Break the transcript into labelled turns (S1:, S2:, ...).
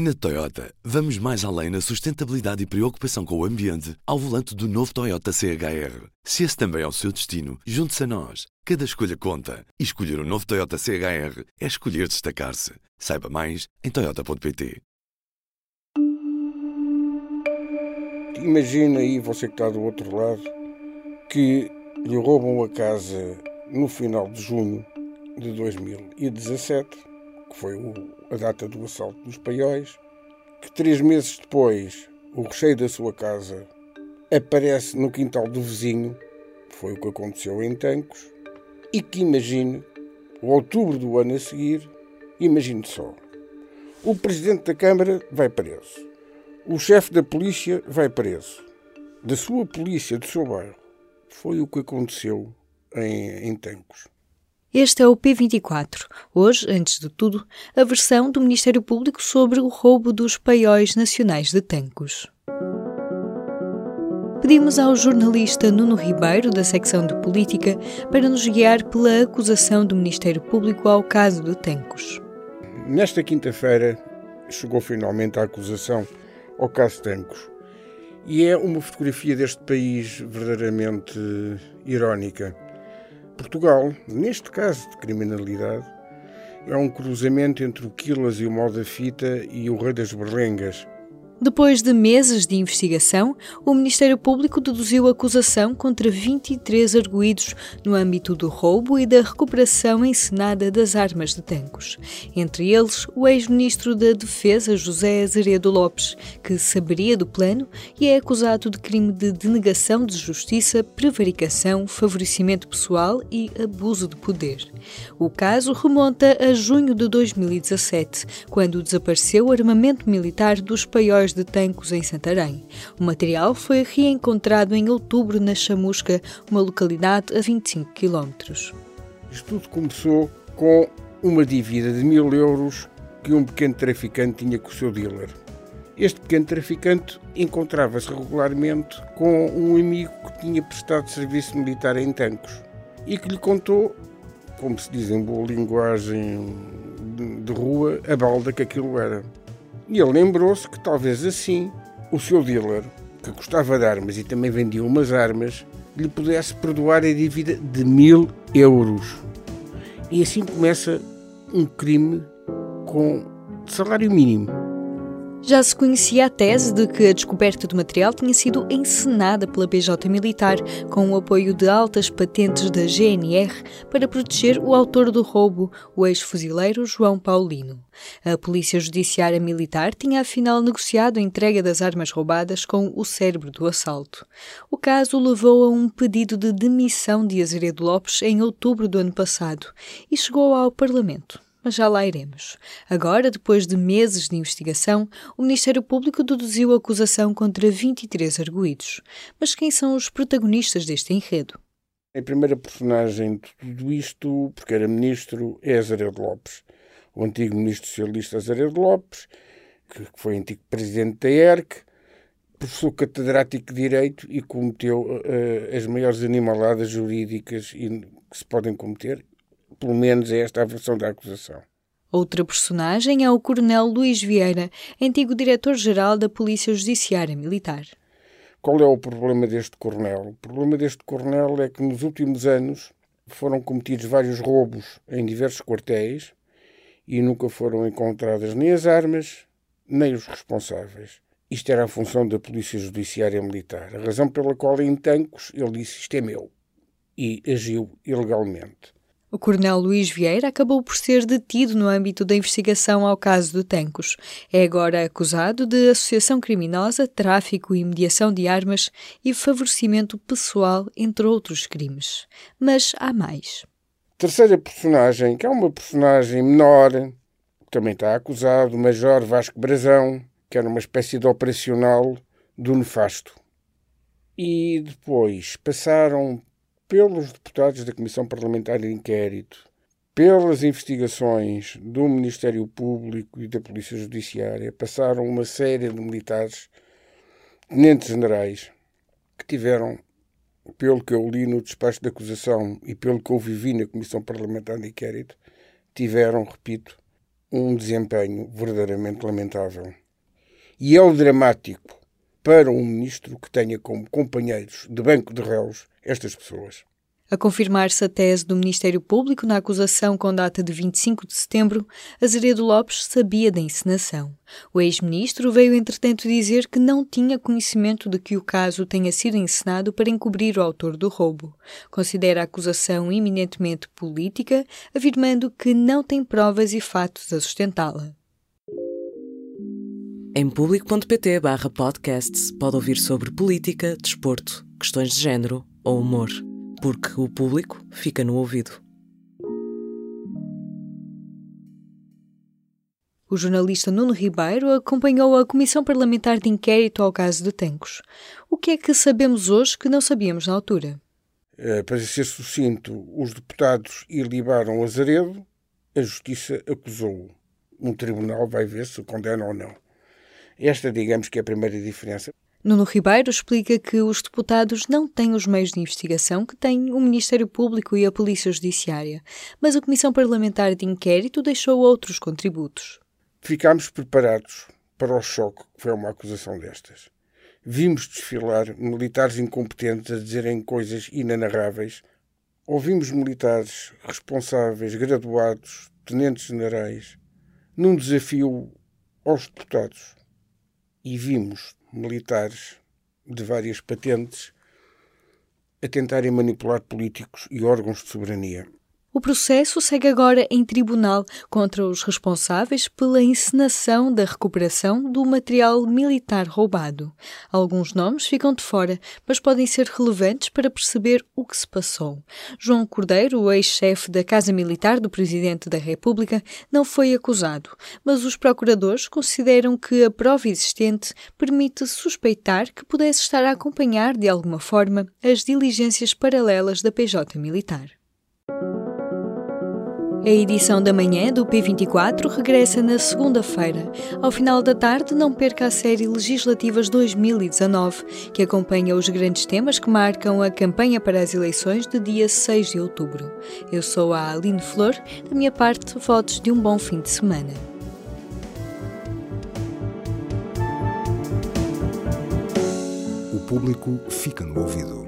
S1: Na Toyota, vamos mais além na sustentabilidade e preocupação com o ambiente ao volante do novo Toyota CHR. Se esse também é o seu destino, junte-se a nós. Cada escolha conta. E escolher o um novo Toyota CHR é escolher destacar-se. Saiba mais em Toyota.pt.
S2: Imagina aí, você que está do outro lado, que lhe roubam a casa no final de junho de 2017 que foi o, a data do assalto dos paióis, que três meses depois o recheio da sua casa aparece no quintal do vizinho, foi o que aconteceu em Tancos, e que imagine, o outubro do ano a seguir, imagine só, o presidente da Câmara vai preso, o chefe da polícia vai preso, da sua polícia, do seu bairro. Foi o que aconteceu em, em Tancos.
S3: Este é o P24. Hoje, antes de tudo, a versão do Ministério Público sobre o roubo dos paióis nacionais de Tancos. Pedimos ao jornalista Nuno Ribeiro, da secção de Política, para nos guiar pela acusação do Ministério Público ao caso de Tancos.
S2: Nesta quinta-feira chegou finalmente a acusação ao caso Tancos. E é uma fotografia deste país verdadeiramente irónica Portugal, neste caso de criminalidade, é um cruzamento entre o Quilas e o Mal da Fita e o Rei das Berlengas,
S3: depois de meses de investigação, o Ministério Público deduziu acusação contra 23 arguídos no âmbito do roubo e da recuperação encenada das armas de tancos. Entre eles, o ex-ministro da Defesa, José Azeredo Lopes, que saberia do plano e é acusado de crime de denegação de justiça, prevaricação, favorecimento pessoal e abuso de poder. O caso remonta a junho de 2017, quando desapareceu o armamento militar dos paióis de Tancos, em Santarém. O material foi reencontrado em outubro na Chamusca, uma localidade a 25 quilómetros.
S2: Isto tudo começou com uma dívida de mil euros que um pequeno traficante tinha com o seu dealer. Este pequeno traficante encontrava-se regularmente com um amigo que tinha prestado serviço militar em Tancos e que lhe contou, como se diz em boa linguagem de rua, a balda que aquilo era. E ele lembrou-se que talvez assim o seu dealer, que gostava de armas e também vendia umas armas, lhe pudesse perdoar a dívida de mil euros. E assim começa um crime com salário mínimo.
S3: Já se conhecia a tese de que a descoberta do material tinha sido encenada pela PJ Militar, com o apoio de altas patentes da GNR, para proteger o autor do roubo, o ex-fuzileiro João Paulino. A Polícia Judiciária Militar tinha afinal negociado a entrega das armas roubadas com o cérebro do assalto. O caso levou a um pedido de demissão de Azeredo Lopes em outubro do ano passado e chegou ao Parlamento mas já lá iremos. Agora, depois de meses de investigação, o Ministério Público deduziu a acusação contra 23 arguídos. Mas quem são os protagonistas deste enredo?
S2: A primeira personagem de tudo isto, porque era ministro, é Azaredo Lopes. O antigo ministro socialista Azaredo Lopes, que foi antigo presidente da ERC, professor catedrático de Direito e cometeu uh, as maiores animaladas jurídicas que se podem cometer pelo menos é esta a versão da acusação.
S3: Outra personagem é o Coronel Luís Vieira, antigo diretor-geral da Polícia Judiciária Militar.
S2: Qual é o problema deste coronel? O problema deste coronel é que nos últimos anos foram cometidos vários roubos em diversos quartéis e nunca foram encontradas nem as armas, nem os responsáveis. Isto era a função da Polícia Judiciária Militar, a razão pela qual em Tancos ele disse isto é meu e agiu ilegalmente.
S3: O coronel Luís Vieira acabou por ser detido no âmbito da investigação ao caso de Tancos. É agora acusado de associação criminosa, tráfico e mediação de armas e favorecimento pessoal, entre outros crimes. Mas há mais.
S2: Terceira personagem, que é uma personagem menor, também está acusado, o Major Vasco Brazão, que era uma espécie de operacional do nefasto. E depois passaram pelos deputados da Comissão Parlamentar de Inquérito, pelas investigações do Ministério Público e da Polícia Judiciária, passaram uma série de militares, tenentes generais, que tiveram, pelo que eu li no despacho de acusação e pelo que eu vivi na Comissão Parlamentar de Inquérito, tiveram, repito, um desempenho verdadeiramente lamentável. E é o dramático para um ministro que tenha como companheiros de banco de réus estas pessoas.
S3: A confirmar-se a tese do Ministério Público na acusação com data de 25 de setembro, Azeredo Lopes sabia da encenação. O ex-ministro veio, entretanto, dizer que não tinha conhecimento de que o caso tenha sido encenado para encobrir o autor do roubo. Considera a acusação eminentemente política, afirmando que não tem provas e fatos a sustentá-la.
S4: Em público.pt barra podcasts pode ouvir sobre política, desporto, questões de género ou humor porque o público fica no ouvido.
S3: O jornalista Nuno Ribeiro acompanhou a Comissão Parlamentar de Inquérito ao caso de Tancos. O que é que sabemos hoje que não sabíamos na altura?
S2: Eh, para ser sucinto, os deputados ilibaram Azaredo, a Justiça acusou-o. Um tribunal vai ver se condena ou não. Esta, digamos que é a primeira diferença.
S3: Nuno Ribeiro explica que os deputados não têm os meios de investigação que têm o Ministério Público e a Polícia Judiciária, mas a Comissão Parlamentar de Inquérito deixou outros contributos.
S2: Ficámos preparados para o choque que foi uma acusação destas. Vimos desfilar militares incompetentes a dizerem coisas inanarráveis. Ouvimos militares responsáveis, graduados, tenentes-generais, num desafio aos deputados. E vimos militares de várias patentes a tentarem manipular políticos e órgãos de soberania.
S3: O processo segue agora em tribunal contra os responsáveis pela encenação da recuperação do material militar roubado. Alguns nomes ficam de fora, mas podem ser relevantes para perceber o que se passou. João Cordeiro, ex-chefe da Casa Militar do Presidente da República, não foi acusado, mas os procuradores consideram que a prova existente permite suspeitar que pudesse estar a acompanhar de alguma forma as diligências paralelas da PJ Militar. A edição da manhã do P24 regressa na segunda-feira. Ao final da tarde, não perca a série Legislativas 2019, que acompanha os grandes temas que marcam a campanha para as eleições de dia 6 de outubro. Eu sou a Aline Flor, da minha parte, votos de um bom fim de semana.
S1: O público fica no ouvido.